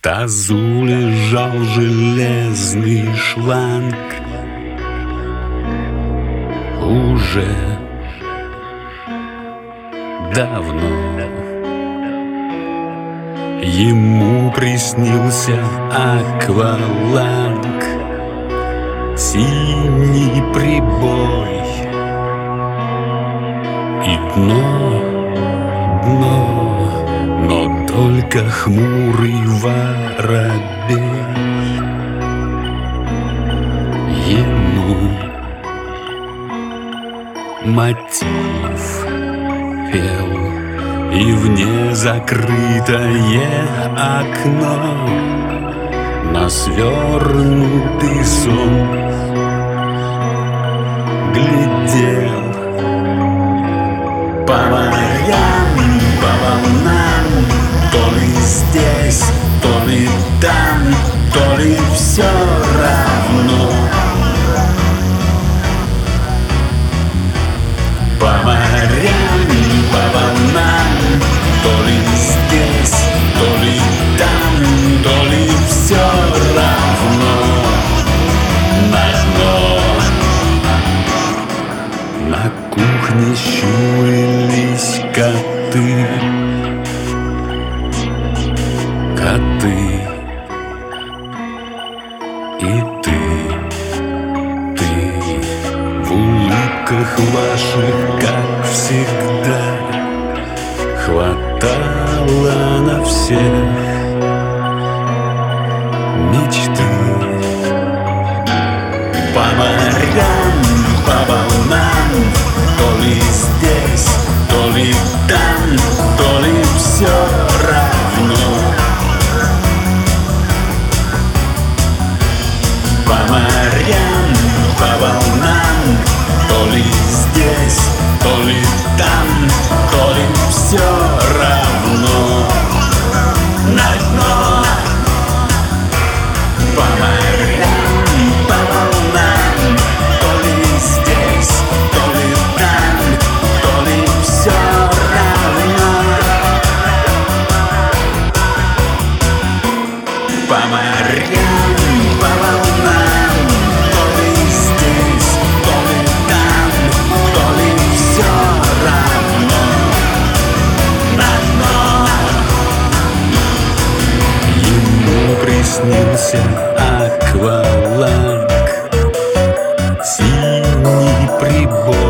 тазу лежал железный шланг. Уже давно Ему приснился акваланг. Синий прибой И дно, дно. Но только хмурый воробей. Ему мотив пел и в незакрытое окно На свернутый сон Глядел здесь, то ли там То ли все равно. По морям, по волнам То ли здесь, то ли там То ли все равно. На дно На кухне щурились коты улыбках ваших, как всегда Хватало на всех. Мечты По морям, по волнам То ли снился акваланг Синий прибор.